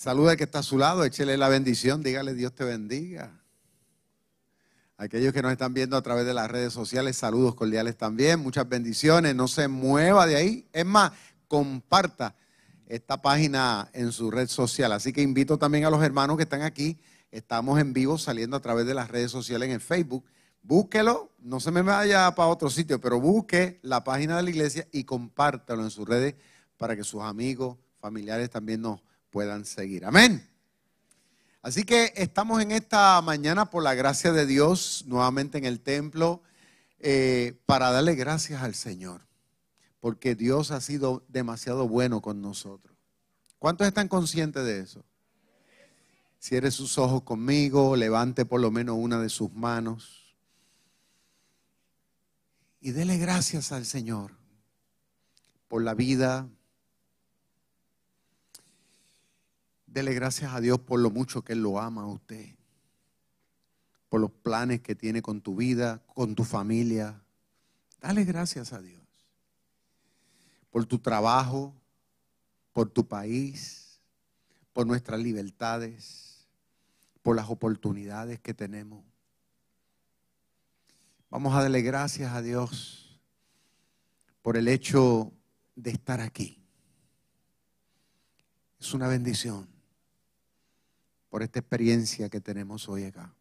Saluda al que está a su lado, échele la bendición, dígale Dios te bendiga. Aquellos que nos están viendo a través de las redes sociales, saludos cordiales también, muchas bendiciones, no se mueva de ahí. Es más, comparta esta página en su red social. Así que invito también a los hermanos que están aquí, estamos en vivo saliendo a través de las redes sociales en Facebook. Búsquelo, no se me vaya para otro sitio, pero busque la página de la iglesia y compártalo en sus redes para que sus amigos, familiares también nos puedan seguir. Amén. Así que estamos en esta mañana por la gracia de Dios nuevamente en el templo eh, para darle gracias al Señor, porque Dios ha sido demasiado bueno con nosotros. ¿Cuántos están conscientes de eso? Cierre sus ojos conmigo, levante por lo menos una de sus manos y dele gracias al Señor por la vida, Dele gracias a Dios por lo mucho que Él lo ama a usted, por los planes que tiene con tu vida, con tu familia. Dale gracias a Dios por tu trabajo, por tu país, por nuestras libertades, por las oportunidades que tenemos. Vamos a darle gracias a Dios por el hecho de estar aquí. Es una bendición por esta experiencia que tenemos hoy acá.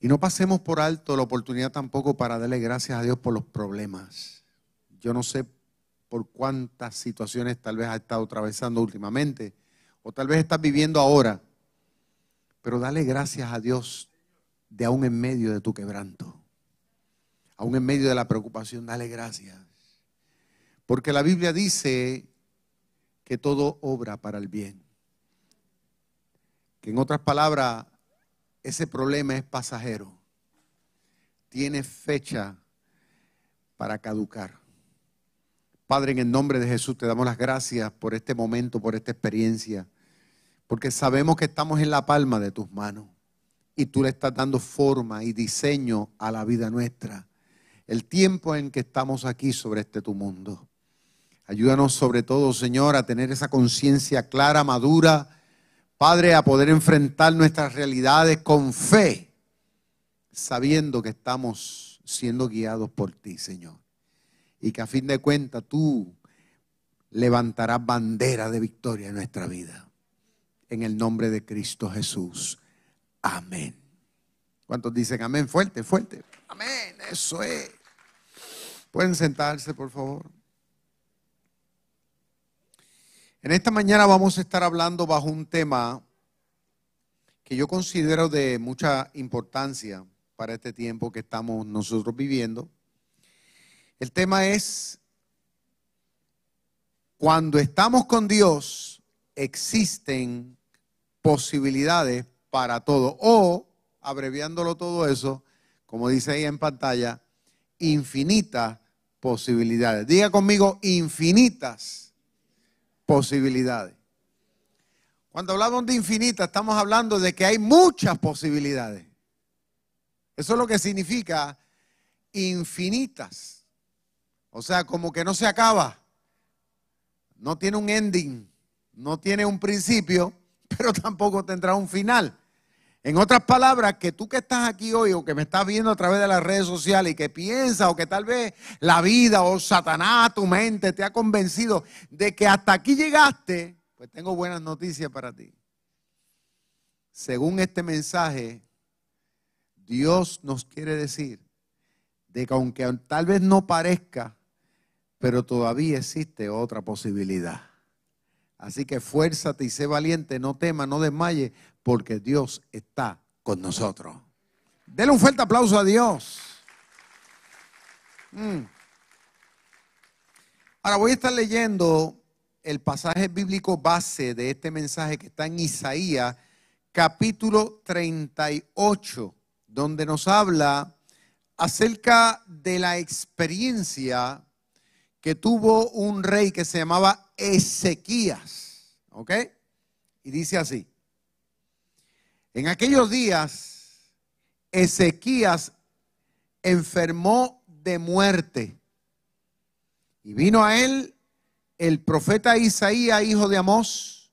Y no pasemos por alto la oportunidad tampoco para darle gracias a Dios por los problemas. Yo no sé por cuántas situaciones tal vez has estado atravesando últimamente o tal vez estás viviendo ahora, pero dale gracias a Dios de aún en medio de tu quebranto, aún en medio de la preocupación, dale gracias. Porque la Biblia dice que todo obra para el bien en otras palabras, ese problema es pasajero. Tiene fecha para caducar. Padre, en el nombre de Jesús te damos las gracias por este momento, por esta experiencia, porque sabemos que estamos en la palma de tus manos y tú le estás dando forma y diseño a la vida nuestra. El tiempo en que estamos aquí sobre este tu mundo. Ayúdanos sobre todo, Señor, a tener esa conciencia clara, madura, Padre, a poder enfrentar nuestras realidades con fe, sabiendo que estamos siendo guiados por ti, Señor. Y que a fin de cuentas tú levantarás bandera de victoria en nuestra vida. En el nombre de Cristo Jesús. Amén. ¿Cuántos dicen amén? Fuerte, fuerte. Amén, eso es. Pueden sentarse, por favor. En esta mañana vamos a estar hablando bajo un tema que yo considero de mucha importancia para este tiempo que estamos nosotros viviendo. El tema es, cuando estamos con Dios, existen posibilidades para todo. O, abreviándolo todo eso, como dice ahí en pantalla, infinitas posibilidades. Diga conmigo, infinitas posibilidades. Cuando hablamos de infinita, estamos hablando de que hay muchas posibilidades. Eso es lo que significa infinitas. O sea, como que no se acaba. No tiene un ending, no tiene un principio, pero tampoco tendrá un final. En otras palabras, que tú que estás aquí hoy o que me estás viendo a través de las redes sociales y que piensas o que tal vez la vida o Satanás, tu mente te ha convencido de que hasta aquí llegaste, pues tengo buenas noticias para ti. Según este mensaje, Dios nos quiere decir de que aunque tal vez no parezca, pero todavía existe otra posibilidad. Así que fuérzate y sé valiente, no temas, no desmayes, porque Dios está con nosotros. Dele un fuerte aplauso a Dios. Mm. Ahora voy a estar leyendo el pasaje bíblico base de este mensaje que está en Isaías capítulo 38, donde nos habla acerca de la experiencia que tuvo un rey que se llamaba Ezequías. ¿Ok? Y dice así. En aquellos días, Ezequías enfermó de muerte. Y vino a él el profeta Isaías, hijo de Amós,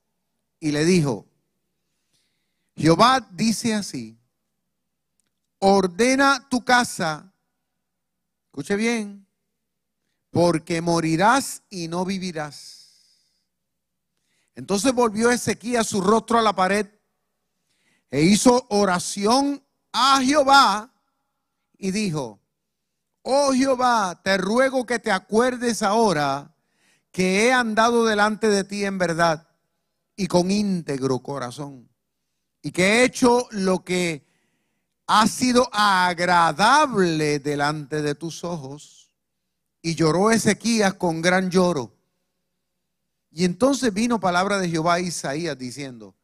y le dijo, Jehová dice así, ordena tu casa, escuche bien, porque morirás y no vivirás. Entonces volvió Ezequías su rostro a la pared e hizo oración a Jehová y dijo, oh Jehová, te ruego que te acuerdes ahora que he andado delante de ti en verdad y con íntegro corazón y que he hecho lo que ha sido agradable delante de tus ojos. Y lloró Ezequías con gran lloro. Y entonces vino palabra de Jehová a Isaías diciendo,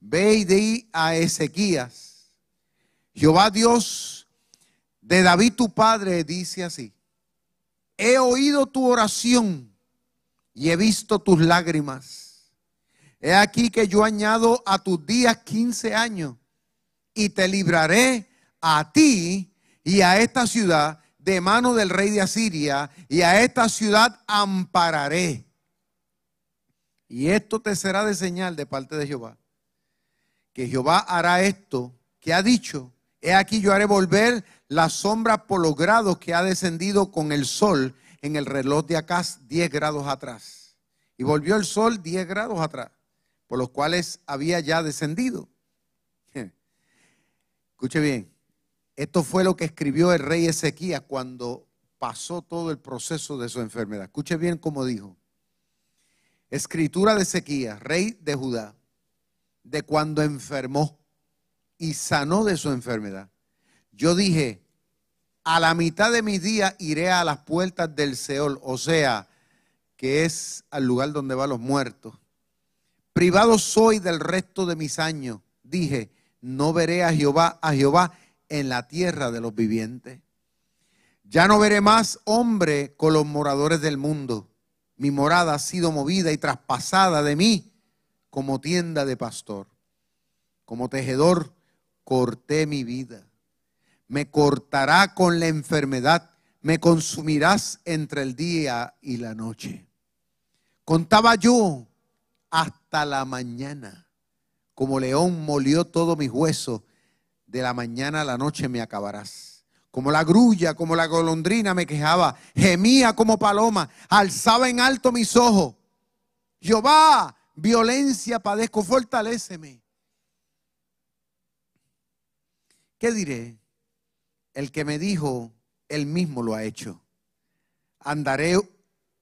ve y di a Ezequías, Jehová Dios de David tu padre dice así, he oído tu oración y he visto tus lágrimas He aquí que yo añado a tus días 15 años y te libraré a ti y a esta ciudad de mano del rey de Asiria y a esta ciudad ampararé. Y esto te será de señal de parte de Jehová. Que Jehová hará esto que ha dicho. He aquí yo haré volver la sombra por los grados que ha descendido con el sol en el reloj de acá 10 grados atrás. Y volvió el sol 10 grados atrás por los cuales había ya descendido. Escuche bien, esto fue lo que escribió el rey Ezequías cuando pasó todo el proceso de su enfermedad. Escuche bien cómo dijo. Escritura de Ezequías, rey de Judá, de cuando enfermó y sanó de su enfermedad. Yo dije, a la mitad de mi día iré a las puertas del Seol, o sea, que es al lugar donde van los muertos privado soy del resto de mis años. Dije, no veré a Jehová, a Jehová en la tierra de los vivientes. Ya no veré más hombre con los moradores del mundo. Mi morada ha sido movida y traspasada de mí como tienda de pastor. Como tejedor corté mi vida. Me cortará con la enfermedad. Me consumirás entre el día y la noche. Contaba yo hasta la mañana. Como león molió todo mis huesos, de la mañana a la noche me acabarás. Como la grulla, como la golondrina me quejaba, gemía como paloma, alzaba en alto mis ojos. Jehová, violencia padezco, fortaléceme. ¿Qué diré? El que me dijo, él mismo lo ha hecho. Andaré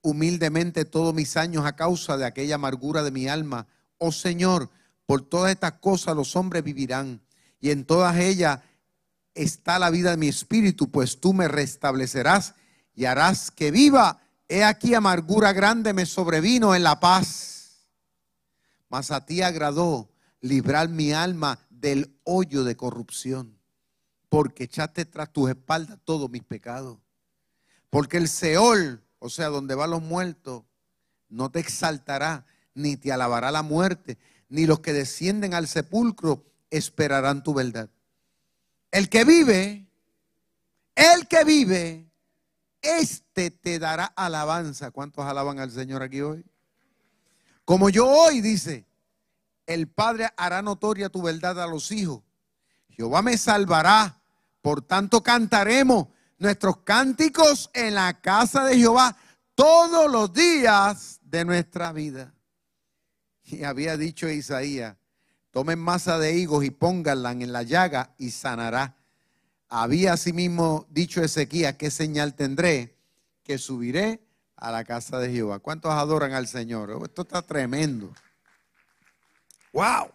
humildemente todos mis años a causa de aquella amargura de mi alma. Oh Señor, por todas estas cosas los hombres vivirán y en todas ellas está la vida de mi espíritu, pues tú me restablecerás y harás que viva. He aquí amargura grande me sobrevino en la paz. Mas a ti agradó librar mi alma del hoyo de corrupción, porque echaste tras tus espaldas todos mis pecados. Porque el Seol o sea, donde van los muertos, no te exaltará, ni te alabará la muerte, ni los que descienden al sepulcro esperarán tu verdad. El que vive, el que vive, este te dará alabanza. ¿Cuántos alaban al Señor aquí hoy? Como yo hoy, dice, el Padre hará notoria tu verdad a los hijos. Jehová me salvará, por tanto cantaremos nuestros cánticos en la casa de Jehová todos los días de nuestra vida. Y había dicho Isaías, tomen masa de higos y pónganla en la llaga y sanará. Había asimismo dicho Ezequías, ¿qué señal tendré? Que subiré a la casa de Jehová. ¿Cuántos adoran al Señor? Oh, esto está tremendo. ¡Wow!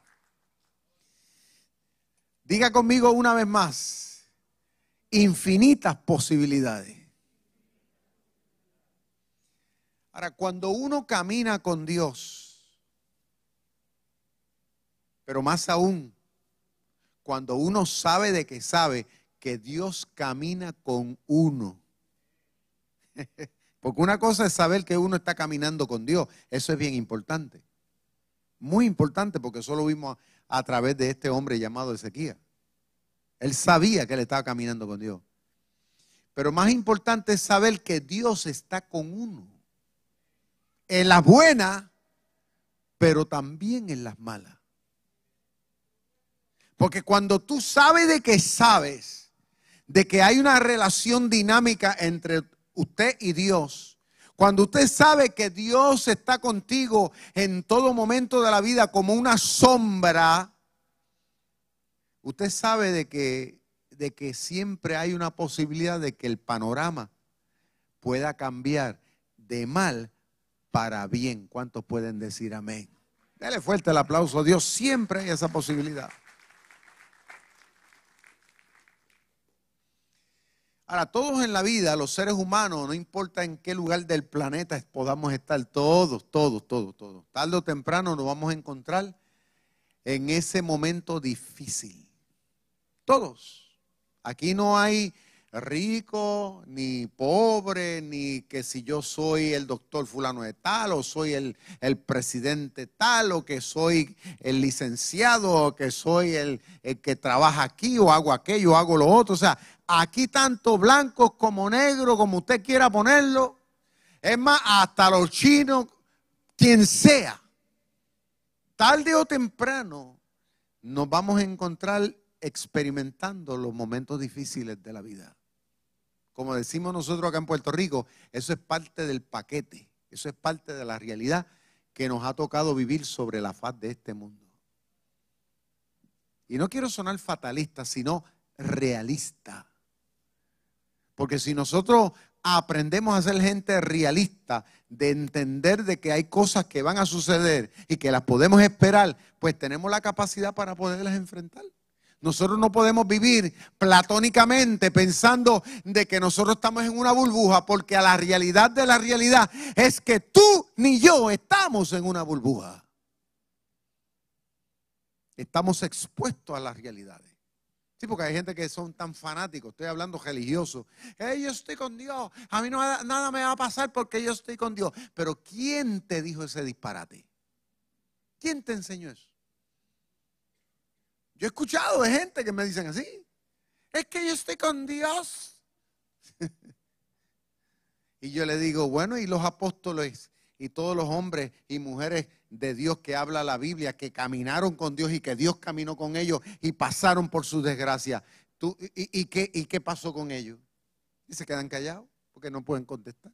Diga conmigo una vez más, infinitas posibilidades. Ahora, cuando uno camina con Dios, pero más aún, cuando uno sabe de que sabe que Dios camina con uno. Porque una cosa es saber que uno está caminando con Dios. Eso es bien importante. Muy importante porque eso lo vimos a, través de este hombre llamado Ezequiel. Él sabía que él estaba caminando con Dios. Pero más importante es saber que Dios está con uno. En las buenas, pero también en las malas. Porque cuando tú sabes de que sabes, de que hay una relación dinámica entre usted y Dios, cuando usted sabe que Dios está contigo en todo momento de la vida como una sombra, usted sabe de que, de que siempre hay una posibilidad de que el panorama pueda cambiar de mal para bien. ¿Cuántos pueden decir amén? Dale fuerte el aplauso. Dios siempre hay esa posibilidad. Ahora, todos en la vida, los seres humanos, no importa en qué lugar del planeta podamos estar, todos, todos, todos, todos, tarde o temprano nos vamos a encontrar en ese momento difícil. Todos. Aquí no hay rico, ni pobre, ni que si yo soy el doctor fulano de tal, o soy el, el presidente tal, o que soy el licenciado, o que soy el, el, que trabaja aquí, o hago aquello, o hago lo otro. O sea, aquí tanto blancos como negros, como usted quiera ponerlo. Es más, hasta los chinos, quien sea. Tarde o temprano nos vamos a encontrar experimentando los momentos difíciles de la vida. Como decimos nosotros acá en Puerto Rico, eso es parte del paquete, eso es parte de la realidad que nos ha tocado vivir sobre la faz de este mundo. Y no quiero sonar fatalista, sino realista. Porque si nosotros aprendemos a ser gente realista, de entender de que hay cosas que van a suceder y que las podemos esperar, pues tenemos la capacidad para poderlas enfrentar. Nosotros no podemos vivir platónicamente pensando de que nosotros estamos en una burbuja, porque a la realidad de la realidad es que tú ni yo estamos en una burbuja. Estamos expuestos a las realidades. Sí, porque hay gente que son tan fanáticos, estoy hablando religioso. yo estoy con Dios, a mí no, nada me va a pasar porque yo estoy con Dios. Pero ¿quién te dijo ese disparate? ¿Quién te enseñó eso? Yo he escuchado de gente que me dicen así. Es que yo estoy con Dios. y yo le digo, bueno, y los apóstoles y todos los hombres y mujeres de Dios que habla la Biblia, que caminaron con Dios y que Dios caminó con ellos y pasaron por su desgracia. y, qué, ¿Y qué pasó con ellos? Y se quedan callados porque no pueden contestar.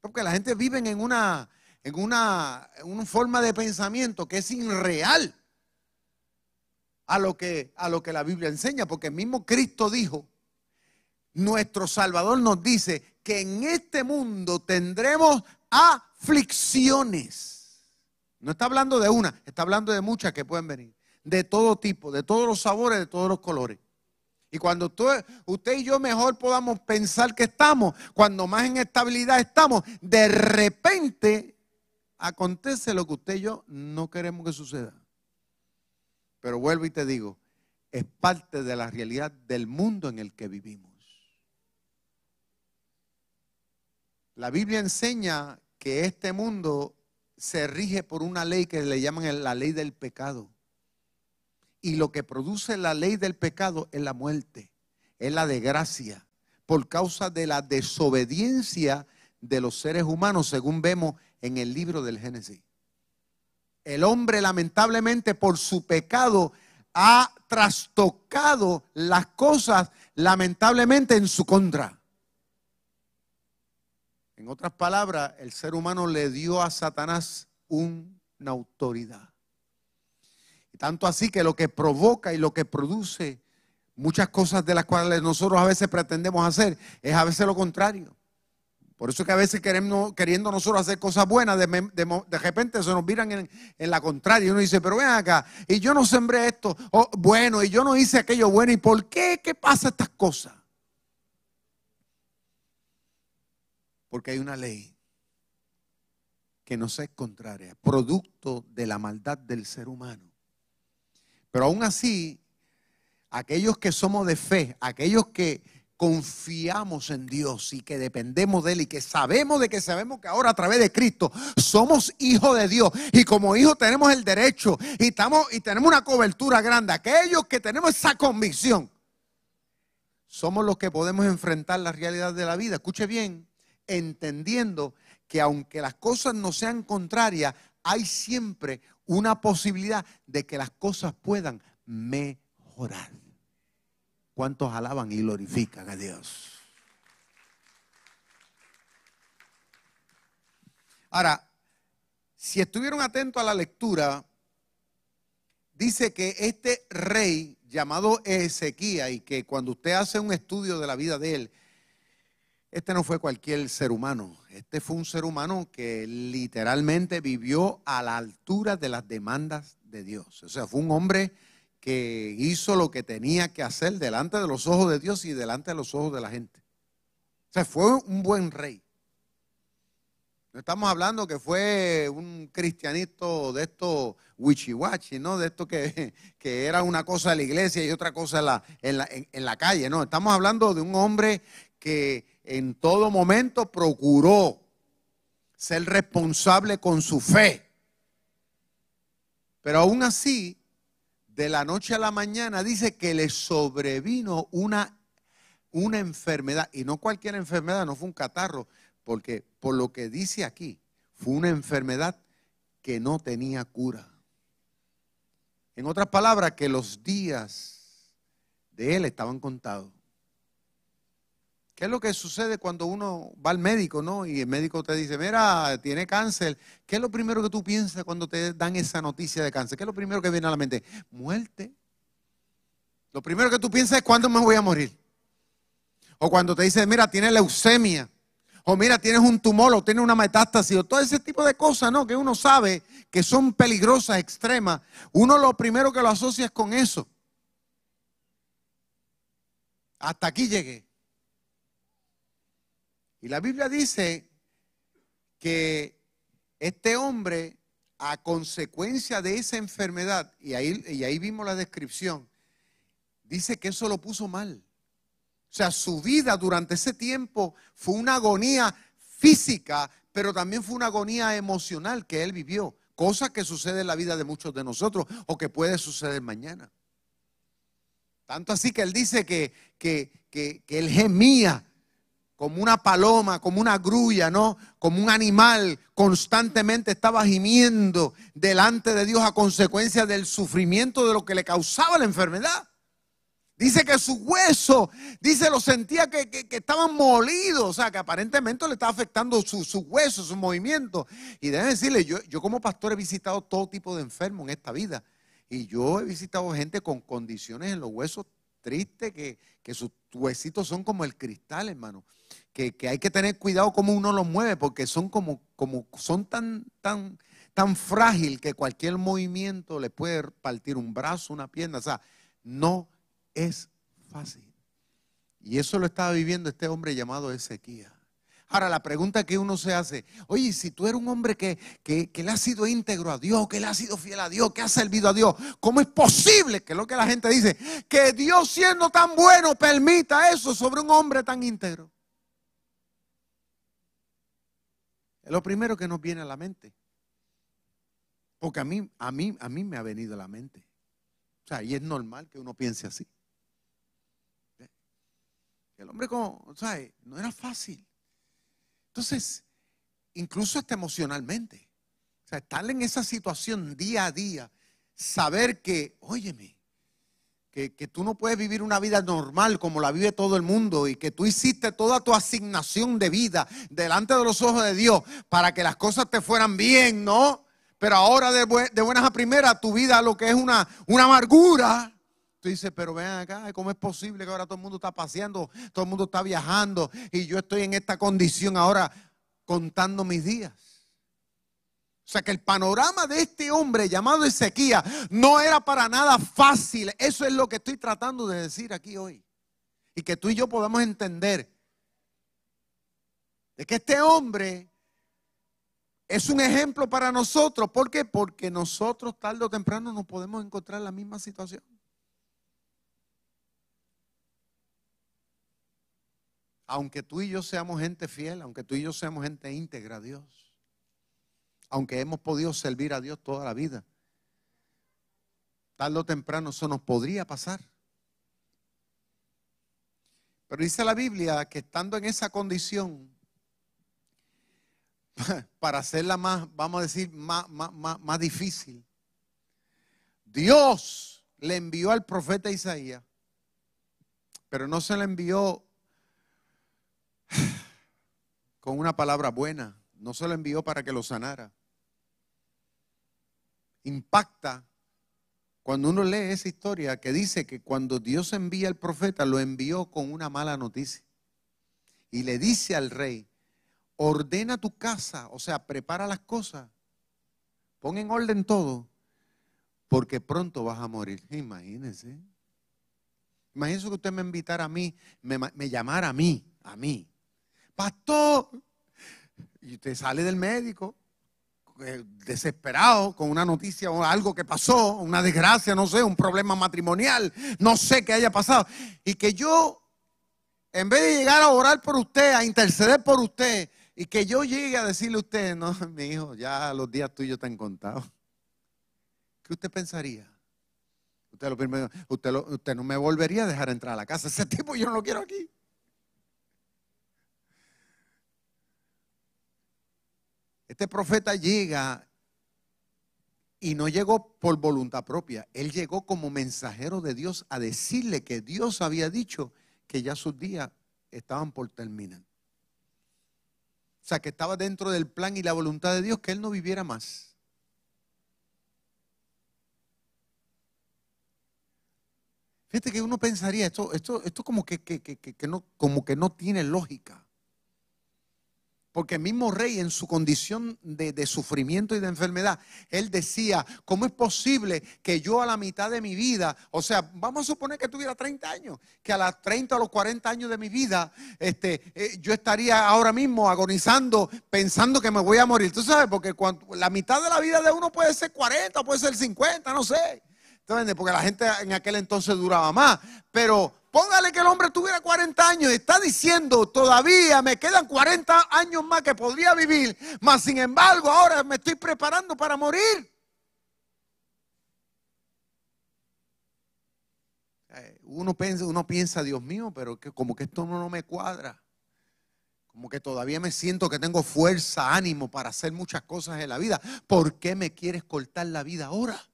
Porque la gente vive en una, en una, en una forma de pensamiento que es irreal a lo que, a lo que la Biblia enseña, porque el mismo Cristo dijo, nuestro Salvador nos dice que en este mundo tendremos aflicciones. No está hablando de una, está hablando de muchas que pueden venir, de todo tipo, de todos los sabores, de todos los colores. Y cuando usted, usted y yo mejor podamos pensar que estamos, cuando más en estabilidad estamos, de repente acontece lo que usted y yo no queremos que suceda. Pero vuelvo y te digo, es parte de la realidad del mundo en el que vivimos. La Biblia enseña que este mundo se rige por una ley que le llaman la ley del pecado. Y lo que produce la ley del pecado es la muerte, es la desgracia, por causa de la desobediencia de los seres humanos, según vemos en el libro del Génesis el hombre lamentablemente por su pecado ha trastocado las cosas lamentablemente en su contra. En otras palabras, el ser humano le dio a Satanás una autoridad. Y tanto así que lo que provoca y lo que produce muchas cosas de las cuales nosotros a veces pretendemos hacer es a veces lo contrario. Por eso es que a veces queriendo nosotros hacer cosas buenas, de, repente se nos miran en, la contraria. Y uno dice, pero ven acá, y yo no sembré esto oh, bueno, y yo no hice aquello bueno, ¿y por qué? ¿Qué pasa estas cosas? Porque hay una ley que nos es contraria, producto de la maldad del ser humano. Pero aún así, aquellos que somos de fe, aquellos que confiamos en Dios y que dependemos de Él y que sabemos de que sabemos que ahora a través de Cristo somos hijos de Dios y como hijos tenemos el derecho y, estamos, y tenemos una cobertura grande, aquellos que tenemos esa convicción, somos los que podemos enfrentar la realidad de la vida. Escuche bien, entendiendo que aunque las cosas no sean contrarias, hay siempre una posibilidad de que las cosas puedan mejorar. ¿Cuántos alaban y glorifican a Dios? Ahora, si estuvieron atentos a la lectura, dice que este rey llamado Ezequiel y que cuando usted hace un estudio de la vida de él, este no fue cualquier ser humano. Este fue un ser humano que literalmente vivió a la altura de las demandas de Dios. O sea, fue un hombre que hizo lo que tenía que hacer delante de los ojos de Dios y delante de los ojos de la gente. O sea, fue un buen rey. No estamos hablando que fue un cristianito de estos wichiwachi, ¿no? De esto que, que, era una cosa la iglesia y otra cosa la, en la, en la calle, ¿no? Estamos hablando de un hombre que en todo momento procuró ser responsable con su fe. Pero aún así, de la noche a la mañana dice que le sobrevino una, una enfermedad. Y no cualquier enfermedad, no fue un catarro, porque por lo que dice aquí, fue una enfermedad que no tenía cura. En otras palabras, que los días de él estaban contados. ¿Qué es lo que sucede cuando uno va al médico, no? Y el médico te dice, mira, tiene cáncer. ¿Qué es lo primero que tú piensas cuando te dan esa noticia de cáncer? ¿Qué es lo primero que viene a la mente? Muerte. Lo primero que tú piensas es cuándo me voy a morir. O cuando te dice, mira, tiene leucemia. O mira, tienes un tumor o tienes una metástasis. O todo ese tipo de cosas, ¿no? Que uno sabe que son peligrosas, extremas. Uno lo primero que lo asocia es con eso. Hasta aquí llegué. Y la Biblia dice que este hombre, a consecuencia de esa enfermedad, y ahí, vimos la descripción, dice que eso lo puso mal. O sea, su vida durante ese tiempo fue una agonía física, pero también fue una agonía emocional que él vivió, cosa que sucede en la vida de muchos de nosotros o que puede suceder mañana. Tanto así que él dice que, que, que, que él gemía como una paloma, como una grulla, ¿no? Como un animal, constantemente estaba gimiendo delante de Dios a consecuencia del sufrimiento de lo que le causaba la enfermedad. Dice que su hueso, dice, lo sentía que, estaban molidos, o sea, que aparentemente le estaba afectando sus su huesos, su movimiento. Y déjenme decirle, yo, yo como pastor he visitado todo tipo de enfermos en esta vida. Y yo he visitado gente con condiciones en los huesos tristes, que, que sus huesitos son como el cristal, hermano que, hay que tener cuidado cómo uno los mueve, porque son como, como son tan, tan, tan frágil que cualquier movimiento le puede partir un brazo, una pierna. O sea, no es fácil. Y eso lo estaba viviendo este hombre llamado Ezequiel. Ahora, la pregunta que uno se hace, oye, si tú eres un hombre que, que, que, le ha sido íntegro a Dios, que le ha sido fiel a Dios, que ha servido a Dios, ¿cómo es posible, que lo que la gente dice, que Dios siendo tan bueno permita eso sobre un hombre tan íntegro? Es lo primero que nos viene a la mente. Porque a mí, a mí, a mí me ha venido a la mente. O sea, y es normal que uno piense así. El hombre como, ¿sabes? No era fácil. Entonces, incluso hasta emocionalmente. O sea, estar en esa situación día a día, saber que, óyeme, que, tú no puedes vivir una vida normal como la vive todo el mundo y que tú hiciste toda tu asignación de vida delante de los ojos de Dios para que las cosas te fueran bien, ¿no? Pero ahora de, buenas a primeras tu vida lo que es una, una amargura. Tú dices, pero ven acá, ¿cómo es posible que ahora todo el mundo está paseando, todo el mundo está viajando y yo estoy en esta condición ahora contando mis días? O sea que el panorama de este hombre llamado Ezequiel no era para nada fácil. Eso es lo que estoy tratando de decir aquí hoy. Y que tú y yo podamos entender de que este hombre es un ejemplo para nosotros. ¿Por qué? Porque nosotros tarde o temprano nos podemos encontrar en la misma situación. Aunque tú y yo seamos gente fiel, aunque tú y yo seamos gente íntegra Dios, aunque hemos podido servir a Dios toda la vida, tarde o temprano eso nos podría pasar. Pero dice la Biblia que estando en esa condición, para hacerla más, vamos a decir, más, más, difícil, Dios le envió al profeta Isaías, pero no se le envió con una palabra buena, no se lo envió para que lo sanara. Impacta cuando uno lee esa historia que dice que cuando Dios envía al profeta, lo envió con una mala noticia. Y le dice al rey, ordena tu casa, o sea, prepara las cosas, pon en orden todo, porque pronto vas a morir. Imagínense. Imagínense que usted me invitara a mí, me, me llamara a mí, a mí. Pastor, y usted sale del médico, eh, desesperado con una noticia o algo que pasó, una desgracia, no sé, un problema matrimonial, no sé qué haya pasado. Y que yo, en vez de llegar a orar por usted, a interceder por usted, y que yo llegue a decirle a usted, no, mi hijo, ya los días tuyos están contados. ¿Qué usted pensaría? Usted, lo primero, usted, usted no me volvería a dejar entrar a la casa. Ese tipo yo no lo quiero aquí. Este profeta llega y no llegó por voluntad propia. Él llegó como mensajero de Dios a decirle que Dios había dicho que ya sus días estaban por terminar. O sea, que estaba dentro del plan y la voluntad de Dios que él no viviera más. Fíjate que uno pensaría, esto, esto, esto como que, no, como que no tiene lógica. Porque el mismo rey en su condición de, sufrimiento y de enfermedad, él decía, ¿cómo es posible que yo a la mitad de mi vida, o sea, vamos a suponer que tuviera 30 años, que a las 30 o los 40 años de mi vida, este, eh, yo estaría ahora mismo agonizando, pensando que me voy a morir. Tú sabes, porque la mitad de la vida de uno puede ser 40, puede ser 50, no sé. Porque la gente en aquel entonces duraba más. Pero Póngale que el hombre tuviera 40 años y está diciendo, todavía me quedan 40 años más que podría vivir, mas sin embargo ahora me estoy preparando para morir. Eh, uno piensa, uno piensa, Dios mío, pero como que esto no, no me cuadra. Como que todavía me siento que tengo fuerza, ánimo para hacer muchas cosas en la vida. ¿Por qué me quieres cortar la vida ahora?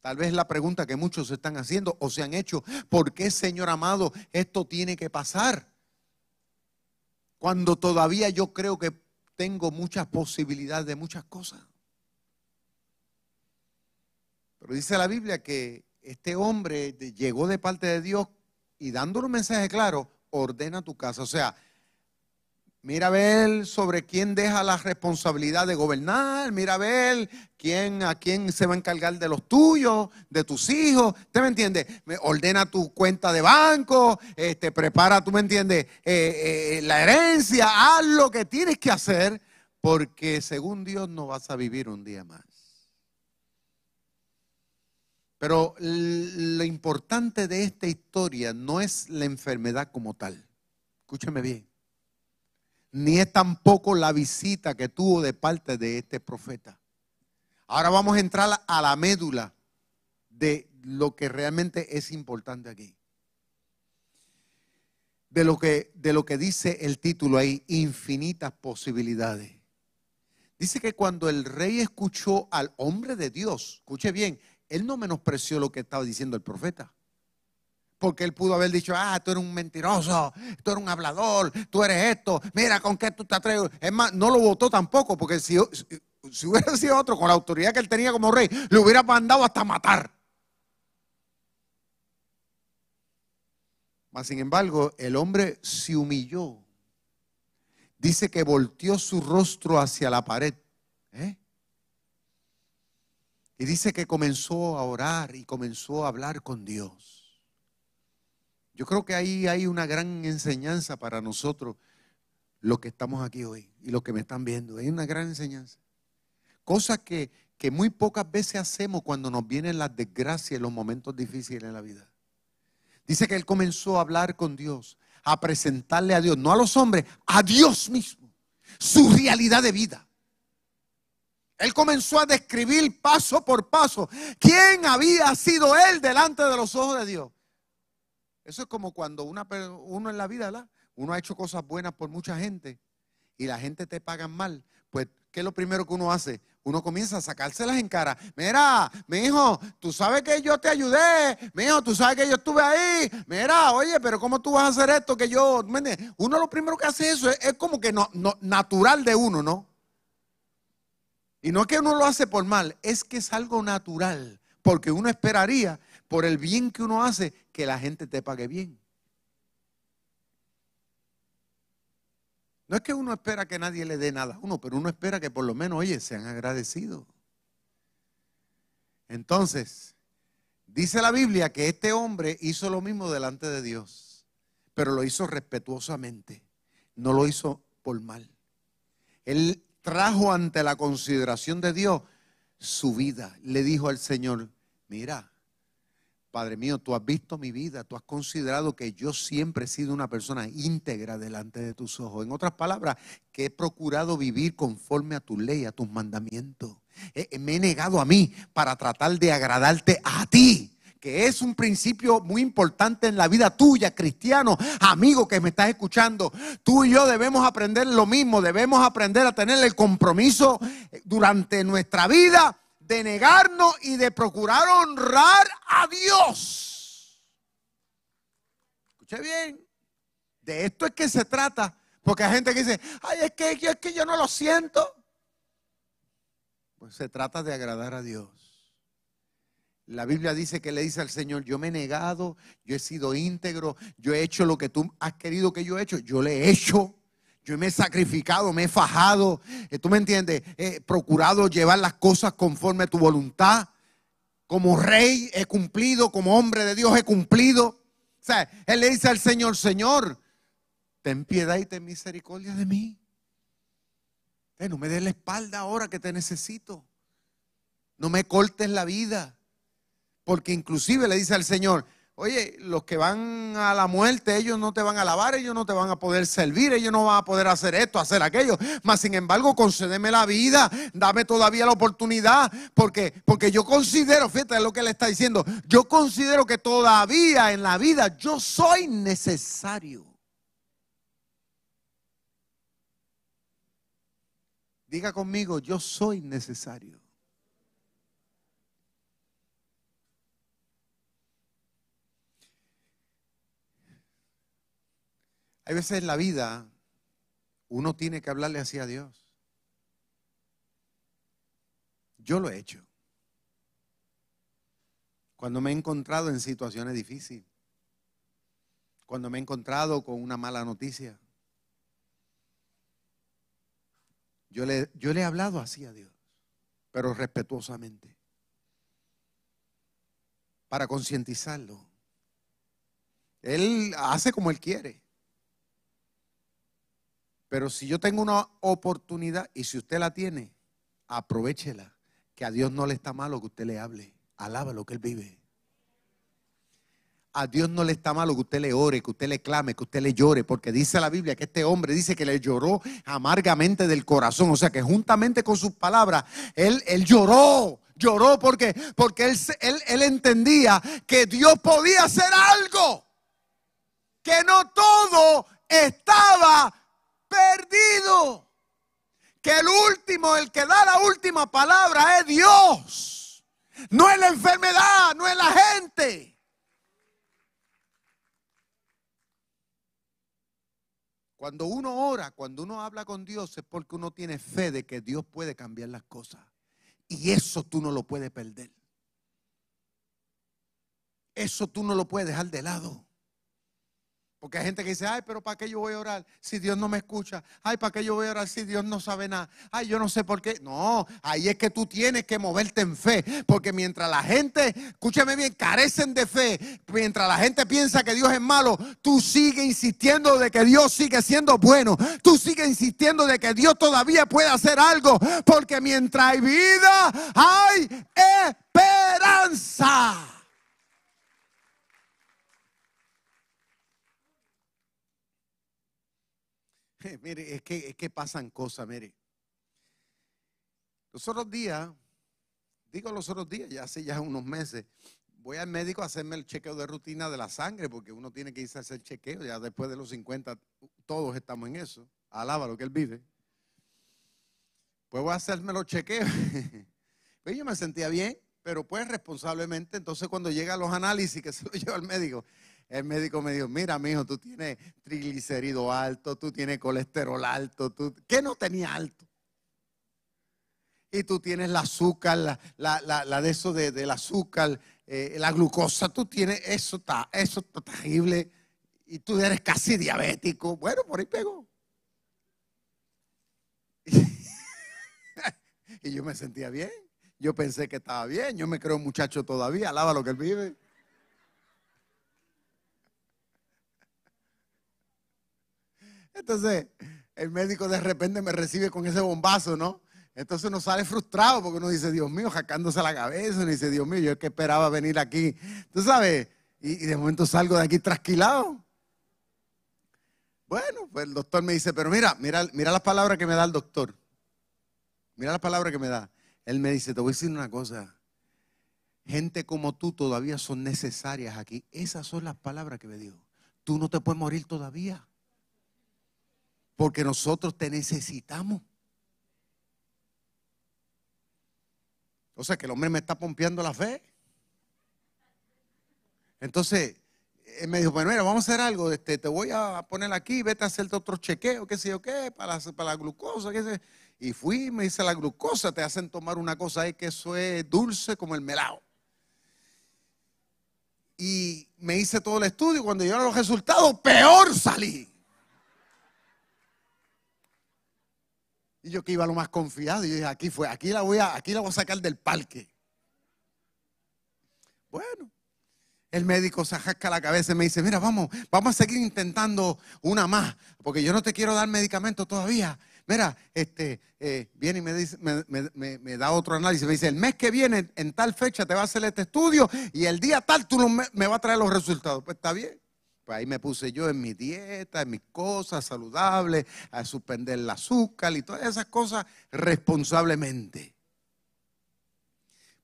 Tal vez la pregunta que muchos se están haciendo o se han hecho, ¿por qué, Señor amado, esto tiene que pasar? Cuando todavía yo creo que tengo muchas posibilidades de muchas cosas. Pero dice la Biblia que este hombre llegó de parte de Dios y dándole un mensaje claro, ordena tu casa. O sea, Mira a ver sobre quién deja la responsabilidad de gobernar. Mira a ver quién, a quién se va a encargar de los tuyos, de tus hijos. ¿Usted me entiende? Ordena tu cuenta de banco, este, prepara, tú me entiendes, eh, eh, la herencia. Haz lo que tienes que hacer porque según Dios no vas a vivir un día más. Pero lo importante de esta historia no es la enfermedad como tal. Escúcheme bien ni es tampoco la visita que tuvo de parte de este profeta. Ahora vamos a entrar a la médula de lo que realmente es importante aquí. De lo que, de lo que dice el título ahí, infinitas posibilidades. Dice que cuando el rey escuchó al hombre de Dios, escuche bien, él no menospreció lo que estaba diciendo el profeta. Porque él pudo haber dicho, ah, tú eres un mentiroso, tú eres un hablador, tú eres esto, mira con qué tú te atreves. Es más, no lo votó tampoco, porque si, si hubiera sido otro con la autoridad que él tenía como rey, le hubiera mandado hasta matar. Mas sin embargo, el hombre se humilló. Dice que volteó su rostro hacia la pared. ¿eh? Y dice que comenzó a orar y comenzó a hablar con Dios. Yo creo que ahí hay una gran enseñanza para nosotros, los que estamos aquí hoy y los que me están viendo. Es una gran enseñanza. Cosas que, que muy pocas veces hacemos cuando nos vienen las desgracias y los momentos difíciles en la vida. Dice que él comenzó a hablar con Dios, a presentarle a Dios, no a los hombres, a Dios mismo, su realidad de vida. Él comenzó a describir paso por paso quién había sido él delante de los ojos de Dios. Eso es como cuando uno en la vida, uno ha hecho cosas buenas por mucha gente y la gente te paga mal. Pues, ¿qué es lo primero que uno hace? Uno comienza a sacárselas en cara. Mira, mi hijo, tú sabes que yo te ayudé. Mi hijo, tú sabes que yo estuve ahí. Mira, oye, pero ¿cómo tú vas a hacer esto que yo? Uno lo primero que hace eso es, como que no, natural de uno, ¿no? Y no es que uno lo hace por mal, es que es algo natural, porque uno esperaría, por el bien que uno hace, que la gente te pague bien. No es que uno espera que nadie le dé nada a uno, pero uno espera que por lo menos, oye, sean agradecidos. Entonces, dice la Biblia que este hombre hizo lo mismo delante de Dios, pero lo hizo respetuosamente, no lo hizo por mal. Él trajo ante la consideración de Dios su vida. Le dijo al Señor, mira, Padre mío, tú has visto mi vida, tú has considerado que yo siempre he sido una persona íntegra delante de tus ojos. En otras palabras, que he procurado vivir conforme a tu ley, a tus mandamientos. me he negado a mí para tratar de agradarte a ti que es un principio muy importante en la vida tuya, cristiano, amigo que me estás escuchando. Tú y yo debemos aprender lo mismo, debemos aprender a tener el compromiso durante nuestra vida de negarnos y de procurar honrar a Dios. Escuche bien, de esto es que se trata, porque hay gente que dice, ay, es que, es que yo no lo siento. Pues se trata de agradar a Dios. La Biblia dice que le dice al Señor, yo me he negado, yo he sido íntegro, yo he hecho lo que tú has querido que yo he hecho, yo le he hecho. Yo me he sacrificado, me he fajado, eh, tú me entiendes, he procurado llevar las cosas conforme a tu voluntad. Como rey he cumplido, como hombre de Dios he cumplido. O sea, él le dice al Señor, Señor, ten piedad y ten misericordia de mí. No me des la espalda ahora que te necesito. No me cortes la vida. Porque inclusive le dice al Señor, Oye, los que van a la muerte, ellos no te van a alabar, ellos no te van a poder servir, ellos no van a poder hacer esto, hacer aquello. Mas sin embargo, concédeme la vida, dame todavía la oportunidad, porque, porque yo considero, fíjate lo que le está diciendo, yo considero que todavía en la vida yo soy necesario. Diga conmigo, yo soy necesario. Hay veces en la vida uno tiene que hablarle así a Dios. Yo lo he hecho. Cuando me he encontrado en situaciones difíciles. Cuando me he encontrado con una mala noticia. Yo le, yo le he hablado así a Dios, pero respetuosamente. Para concientizarlo. Él hace como él quiere. Pero si yo tengo una oportunidad y si usted la tiene, aprovechela. Que a Dios no le está malo que usted le hable. Alaba lo que Él vive. A Dios no le está malo que usted le ore, que usted le clame, que usted le llore, porque dice la Biblia que este hombre dice que le lloró amargamente del corazón, o sea que juntamente con sus palabras, él, él lloró, lloró porque, porque él, él, él entendía que Dios podía hacer algo, que no todo estaba perdido. Que el último, el que da la última palabra es Dios. No es la enfermedad, no es la gente. Cuando uno ora, cuando uno habla con Dios es porque uno tiene fe de que Dios puede cambiar las cosas. Y eso tú no lo puedes perder. Eso tú no lo puedes dejar de lado. Porque hay gente que dice, ay, pero ¿para qué yo voy a orar si Dios no me escucha? Ay, ¿para qué yo voy a orar si Dios no sabe nada? Ay, yo no sé por qué. No, ahí es que tú tienes que moverte en fe. Porque mientras la gente, escúchame bien, carecen de fe, mientras la gente piensa que Dios es malo, tú sigues insistiendo de que Dios sigue siendo bueno. Tú sigues insistiendo de que Dios todavía puede hacer algo. Porque mientras hay vida, hay esperanza. mire, es que, es que pasan cosas, mire. Los otros días, digo los otros días, ya hace ya unos meses, voy al médico a hacerme el chequeo de rutina de la sangre, porque uno tiene que irse a hacer chequeo, ya después de los 50, todos estamos en eso. Alaba lo que él vive. Pues voy a hacerme los chequeos. pues yo me sentía bien, pero pues responsablemente, entonces cuando llega los análisis que se lo lleva al médico, el médico me dijo, mira, mijo, tú tienes triglicérido alto, tú tienes colesterol alto, tú, ¿qué no tenía alto? Y tú tienes la azúcar, la, de eso de, del azúcar, eh, la glucosa, tú tienes, eso está, eso terrible. Y tú eres casi diabético. Bueno, por ahí pegó. y yo me sentía bien. Yo pensé que estaba bien. Yo me creo muchacho todavía. Alaba lo que él vive. Entonces, el médico de repente me recibe con ese bombazo, ¿no? Entonces uno sale frustrado porque uno dice, Dios mío, jacándose la cabeza, uno dice, Dios mío, yo es que esperaba venir aquí, tú sabes, y, de momento salgo de aquí trasquilado. Bueno, pues el doctor me dice, pero mira, mira, mira las palabras que me da el doctor. Mira las palabras que me da. Él me dice, te voy a decir una cosa. Gente como tú todavía son necesarias aquí. Esas son las palabras que me dijo. Tú no te puedes morir todavía. Porque nosotros te necesitamos. O sea que el hombre me está pompeando la fe. Entonces, él me dijo, bueno, mira, vamos a hacer algo, este, te voy a poner aquí, vete a hacerte otro chequeo, qué sé yo qué, para, para la glucosa, qué sé. Y fui, me dice la glucosa, te hacen tomar una cosa ahí que eso es dulce como el melado. Y me hice todo el estudio, cuando llegaron los resultados, peor salí. Y yo que iba lo más confiado, y yo dije, aquí fue, aquí la voy a, aquí la voy a sacar del parque. Bueno, el médico se jasca la cabeza y me dice, mira, vamos, vamos a seguir intentando una más, porque yo no te quiero dar medicamento todavía. Mira, este, eh, viene y me, da otro análisis. Me dice, el mes que viene, en tal fecha, te va a hacer este estudio y el día tal tú me, me vas a traer los resultados. Pues está bien. Pues ahí me puse yo en mi dieta, en mis cosas saludables, a suspender el azúcar y todas esas cosas responsablemente.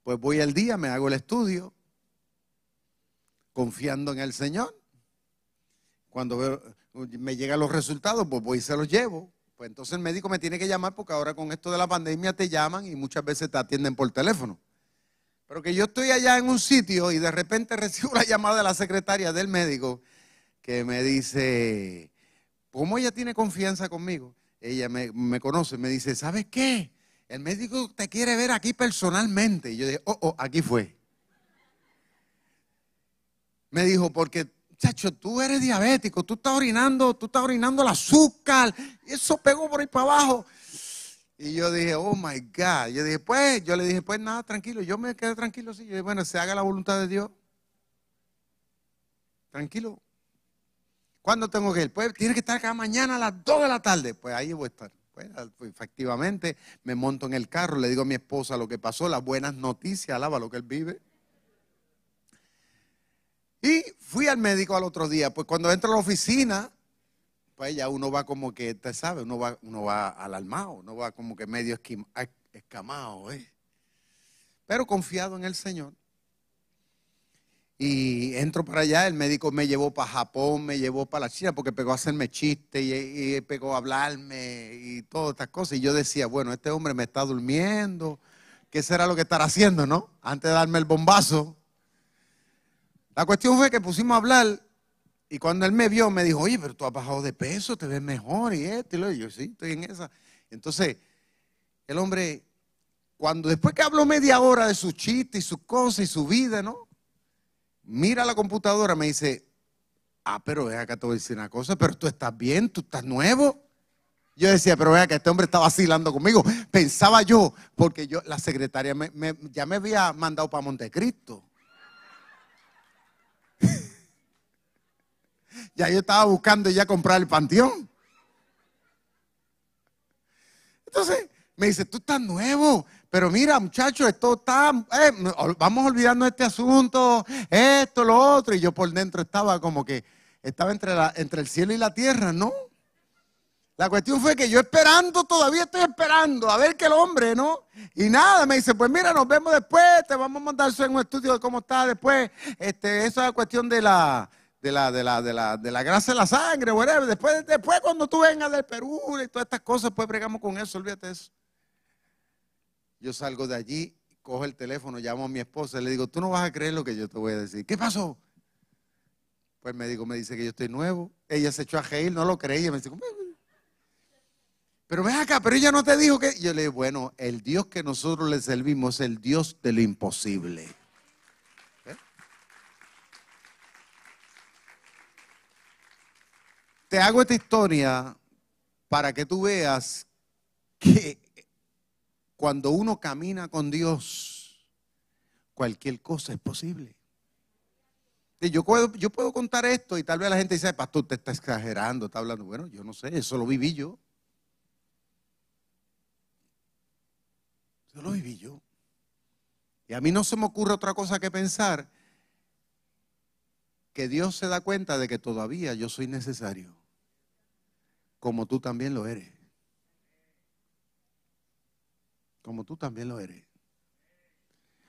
Pues voy al día, me hago el estudio, confiando en el Señor. Cuando me llegan los resultados, pues voy y se los llevo. Pues entonces el médico me tiene que llamar porque ahora con esto de la pandemia te llaman y muchas veces te atienden por teléfono. Pero que yo estoy allá en un sitio y de repente recibo la llamada de la secretaria del médico que me dice, ¿cómo ella tiene confianza conmigo? Ella me, conoce, me dice, ¿sabes qué? El médico te quiere ver aquí personalmente. Y yo dije, oh, oh, aquí fue. Me dijo, porque, chacho, tú eres diabético, tú estás orinando, tú estás orinando el azúcar, y eso pegó por ahí para abajo. Y yo dije, oh my God. Yo dije, pues, yo le dije, pues nada, tranquilo. Yo me quedé tranquilo, sí. Yo dije, bueno, se haga la voluntad de Dios. Tranquilo. ¿Cuándo tengo que ir? Pues tiene que estar acá mañana a las 2 de la tarde. Pues ahí voy a estar. Pues, pues, efectivamente, me monto en el carro, le digo a mi esposa lo que pasó, las buenas noticias, alaba lo que él vive. Y fui al médico al otro día. Pues cuando entro a la oficina, pues ya uno va como que, te sabe, uno va, uno va alarmado, uno va como que medio escamado, ¿eh? pero confiado en el Señor. Y entro para allá, el médico me llevó para Japón, me llevó para la China porque pegó a hacerme chistes y, pegó a hablarme y todas estas cosas. Y yo decía, bueno, este hombre me está durmiendo, ¿qué será lo que estará haciendo, no? Antes de darme el bombazo. La cuestión fue que pusimos a hablar y cuando él me vio me dijo, oye, pero tú has bajado de peso, te ves mejor y esto. Y yo, sí, estoy en esa. Entonces, el hombre, cuando después que habló media hora de su chiste y sus cosas y su vida, ¿no? Mira la computadora, me dice, ah, pero vea acá te voy a decir una cosa, pero tú estás bien, tú estás nuevo. Yo decía, pero vea que este hombre está vacilando conmigo. Pensaba yo, porque yo, la secretaria ya me había mandado para Montecristo. ya yo estaba buscando ya comprar el panteón. Entonces me dice, tú estás nuevo, pero mira, muchachos, esto está, eh, vamos olvidando este asunto, esto, lo otro. Y yo por dentro estaba como que estaba entre, entre el cielo y la tierra, ¿no? La cuestión fue que yo esperando, todavía estoy esperando a ver que el hombre, ¿no? Y nada, me dice, pues mira, nos vemos después, te vamos a mandar en un estudio de cómo está después. Este, eso es la cuestión de la, de la, de la, de la, de la grasa de la sangre, whatever. Después, después cuando tú vengas del Perú y todas estas cosas, pues bregamos con eso, olvídate de eso. Yo salgo de allí, cojo el teléfono, llamo a mi esposa y le digo, tú no vas a creer lo que yo te voy a decir. ¿Qué pasó? Pues el médico me dice que yo estoy nuevo. Ella se echó a reír, no lo creía. Me pero ven acá, pero ella no te dijo que. Yo le digo, bueno, el Dios que nosotros le servimos es el Dios de lo imposible. ¿Eh? Te hago esta historia para que tú veas que cuando uno camina con Dios, cualquier cosa es posible. Yo puedo, yo puedo contar esto y tal vez la gente dice, pastor, te está exagerando, está hablando. Bueno, yo no sé, eso lo viví yo. Yo lo viví yo. Y a mí no se me ocurre otra cosa que pensar que Dios se da cuenta de que todavía yo soy necesario, como tú también lo eres. Como tú también lo eres.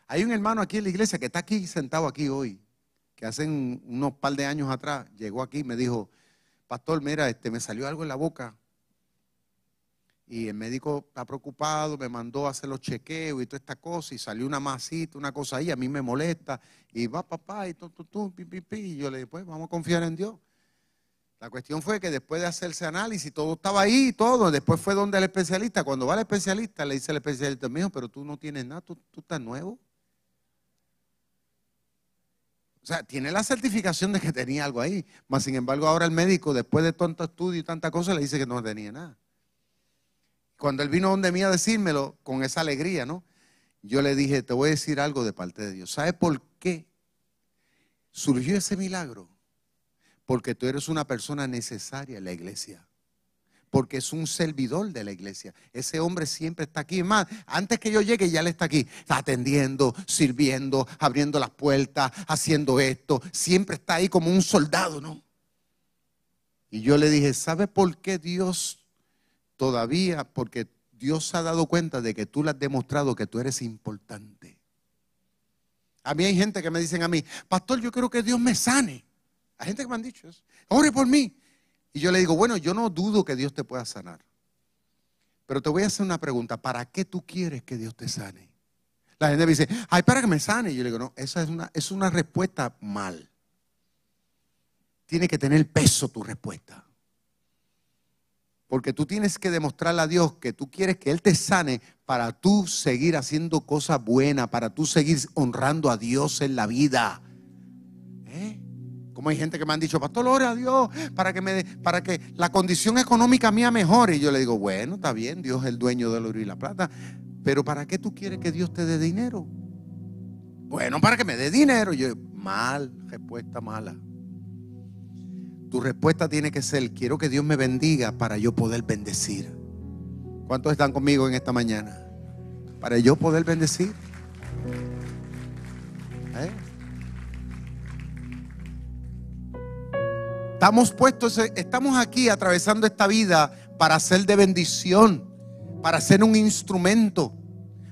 Hay un hermano aquí en la iglesia que está aquí sentado aquí hoy, que hace unos par de años atrás llegó aquí y me dijo, pastor, mira, este, me salió algo en la boca y el médico está preocupado, me mandó a hacer los chequeos y toda esta cosa, y salió una masita, una cosa ahí, a mí me molesta, y va papá, y tú, tú, tú, pi, pi. Y yo le dije, pues vamos a confiar en Dios. La cuestión fue que después de hacerse análisis, todo estaba ahí, todo. Después fue donde el especialista. Cuando va el especialista, le dice el especialista, mío, pero tú no tienes nada, tú, tú estás nuevo. O sea, tiene la certificación de que tenía algo ahí. Mas, sin embargo, ahora el médico, después de tanto estudio y tanta cosa, le dice que no tenía nada. Cuando él vino donde mí a decírmelo con esa alegría, ¿no? Yo le dije, te voy a decir algo de parte de Dios. ¿Sabes por qué surgió ese milagro? Porque tú eres una persona necesaria en la iglesia. Porque es un servidor de la iglesia. Ese hombre siempre está aquí. más, antes que yo llegue, ya él está aquí. Está atendiendo, sirviendo, abriendo las puertas, haciendo esto. Siempre está ahí como un soldado, ¿no? Y yo le dije, ¿sabe por qué Dios todavía porque Dios ha dado cuenta de que tú le has demostrado que tú eres importante. A mí hay gente que me dicen a mí, pastor, yo quiero que Dios me sane. Hay gente que me han dicho eso. Ore por mí. Y yo le digo, bueno, yo no dudo que Dios te pueda sanar. Pero te voy a hacer una pregunta. ¿Para qué tú quieres que Dios te sane? La gente me dice, ay, para que me sane. Y yo le digo, no, esa es una, es una respuesta mal. Tiene que tener peso tu respuesta. Porque tú tienes que demostrarle a Dios que tú quieres que Él te sane para tú seguir haciendo cosas buenas, para tú seguir honrando a Dios en la vida. Como hay gente que me han dicho, pastor, ore a Dios para que, me, para que la condición económica mía mejore. Y yo le digo, bueno, está bien, Dios es el dueño del oro y la plata. Pero ¿para qué tú quieres que Dios te dé dinero? Bueno, para que me dé dinero. yo, mal, respuesta mala. Tu respuesta tiene que ser, quiero que Dios me bendiga para yo poder bendecir. ¿Cuántos están conmigo en esta mañana? Para yo poder bendecir. ¿Eh? Estamos puestos, estamos aquí atravesando esta vida para ser de bendición, para ser un instrumento,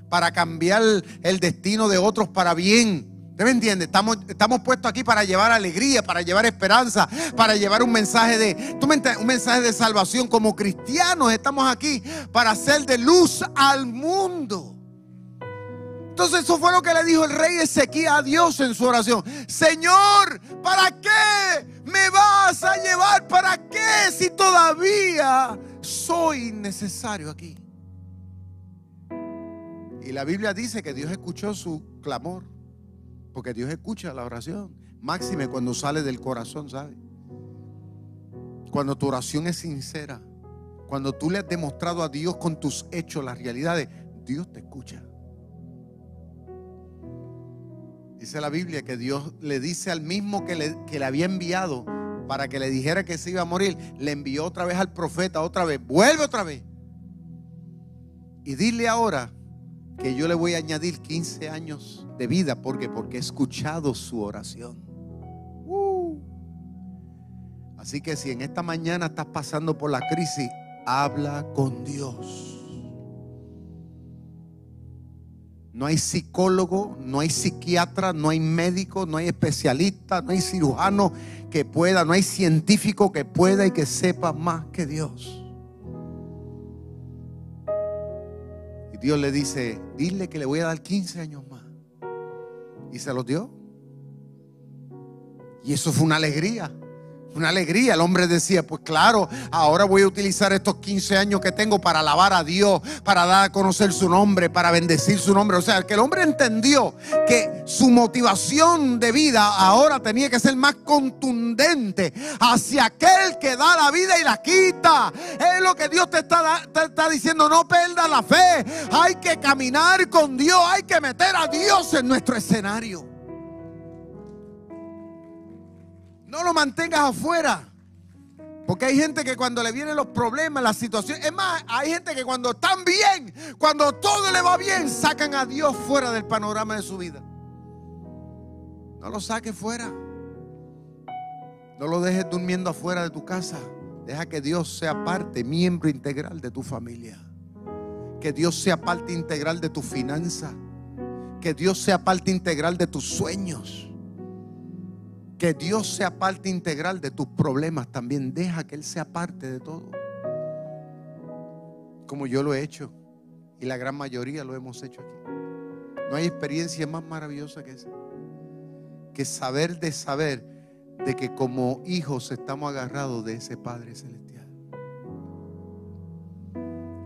para cambiar el destino de otros para bien. ¿Usted me entiende? Estamos, estamos puestos aquí para llevar alegría, para llevar esperanza, para llevar un mensaje de, ¿tú me un mensaje de salvación. Como cristianos estamos aquí para hacer de luz al mundo. Entonces eso fue lo que le dijo el rey Ezequiel a Dios en su oración. Señor, ¿para qué me vas a llevar? ¿Para qué si todavía soy necesario aquí? Y la Biblia dice que Dios escuchó su clamor. Porque Dios escucha la oración. Máxime cuando sale del corazón, ¿sabe? cuando tu oración es sincera, cuando tú le has demostrado a Dios con tus hechos las realidades, Dios te escucha. Dice la Biblia que Dios le dice al mismo que le, que había enviado para que le dijera que se iba a morir, le envió otra vez al profeta, otra vez, vuelve otra vez. Y dile ahora que yo le voy a añadir 15 años de vida. porque Porque he escuchado su oración. Uh. Así que si en esta mañana estás pasando por la crisis, habla con Dios. No hay psicólogo, no hay psiquiatra, no hay médico, no hay especialista, no hay cirujano que pueda, no hay científico que pueda y que sepa más que Dios. Y Dios le dice, dile que le voy a dar 15 años más. Y se los dio. Y eso fue una alegría. Una alegría. El hombre decía, pues claro, ahora voy a utilizar estos 15 años que tengo para alabar a Dios, para dar a conocer su nombre, para bendecir su nombre. O sea, que el hombre entendió que su motivación de vida ahora tenía que ser más contundente hacia aquel que da la vida y la quita. Es lo que Dios te está, te está diciendo, no perda la fe. Hay que caminar con Dios, hay que meter a Dios en nuestro escenario. No lo mantengas afuera. Porque hay gente que cuando le vienen los problemas, las situaciones, es más, hay gente que cuando están bien, cuando todo le va bien, sacan a Dios fuera del panorama de su vida. No lo saques fuera. No lo dejes durmiendo afuera de tu casa. Deja que Dios sea parte, miembro integral de tu familia. Que Dios sea parte integral de tu finanza. Que Dios sea parte integral de tus sueños. Que Dios sea parte integral de tus problemas también. Deja que Él sea parte de todo. Como yo lo he hecho. Y la gran mayoría lo hemos hecho aquí. No hay experiencia más maravillosa que esa. Que saber de saber de que como hijos estamos agarrados de ese Padre Celestial.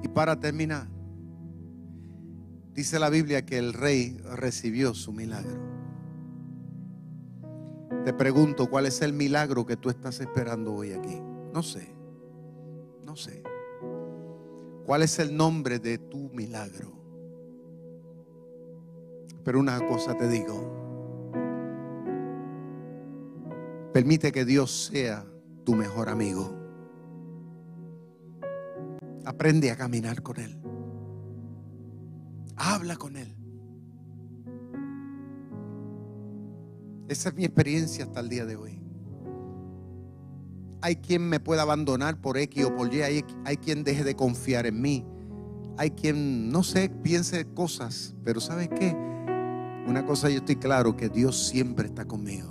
Y para terminar, dice la Biblia que el rey recibió su milagro. Te pregunto, ¿cuál es el milagro que tú estás esperando hoy aquí? No sé, no sé. ¿Cuál es el nombre de tu milagro? Pero una cosa te digo. Permite que Dios sea tu mejor amigo. Aprende a caminar con Él. Habla con Él. Esa es mi experiencia hasta el día de hoy. Hay quien me pueda abandonar por X o por Y. Hay, quien deje de confiar en mí. Hay quien, no sé, piense cosas. Pero ¿sabes qué? Una cosa yo estoy claro, que Dios siempre está conmigo.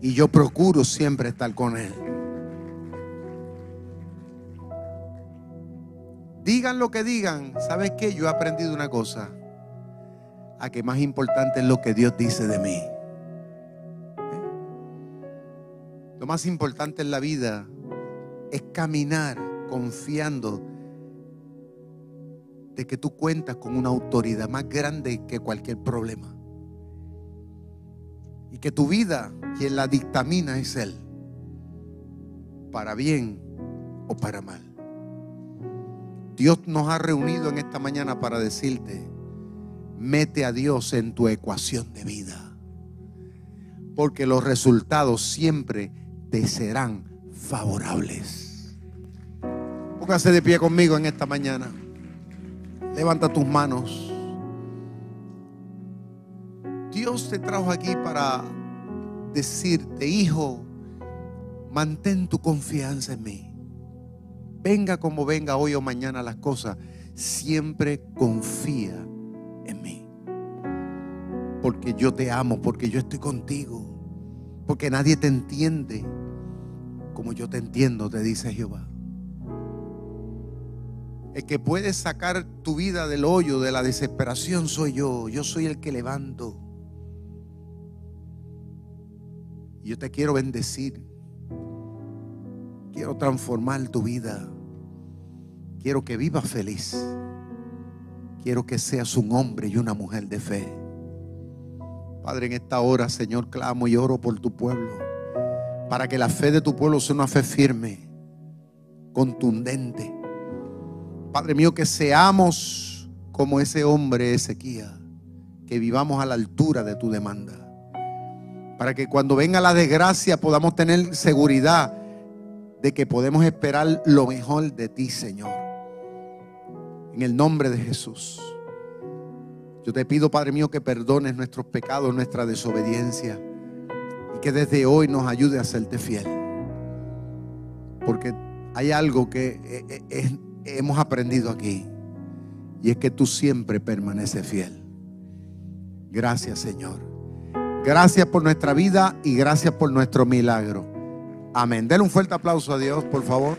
Y yo procuro siempre estar con Él. Digan lo que digan. ¿Sabes qué? Yo he aprendido una cosa a que más importante es lo que Dios dice de mí. Lo más importante en la vida es caminar confiando de que tú cuentas con una autoridad más grande que cualquier problema. Y que tu vida, quien la dictamina es Él, para bien o para mal. Dios nos ha reunido en esta mañana para decirte, mete a Dios en tu ecuación de vida. Porque los resultados siempre te serán favorables. Póngase de pie conmigo en esta mañana. Levanta tus manos. Dios te trajo aquí para decirte, hijo, mantén tu confianza en mí. Venga como venga hoy o mañana las cosas, siempre confía. Porque yo te amo, porque yo estoy contigo, porque nadie te entiende como yo te entiendo, te dice Jehová. El que puede sacar tu vida del hoyo, de la desesperación, soy yo. Yo soy el que levanto. Y yo te quiero bendecir. Quiero transformar tu vida. Quiero que vivas feliz. Quiero que seas un hombre y una mujer de fe. Padre, en esta hora, Señor, clamo y oro por tu pueblo. para que la fe de tu pueblo sea una fe firme, contundente. Padre mío, que seamos como ese hombre Ezequiel, que vivamos a la altura de tu demanda. Para que cuando venga la desgracia podamos tener seguridad de que podemos esperar lo mejor de ti, Señor. En el nombre de Jesús. Yo te pido, Padre mío, que perdones nuestros pecados, nuestra desobediencia y que desde hoy nos ayude a serte fiel. Porque hay algo que eh, eh, hemos aprendido aquí y es que tú siempre permaneces fiel. Gracias, Señor. Gracias por nuestra vida y gracias por nuestro milagro. Amén. Denle un fuerte aplauso a Dios, por favor.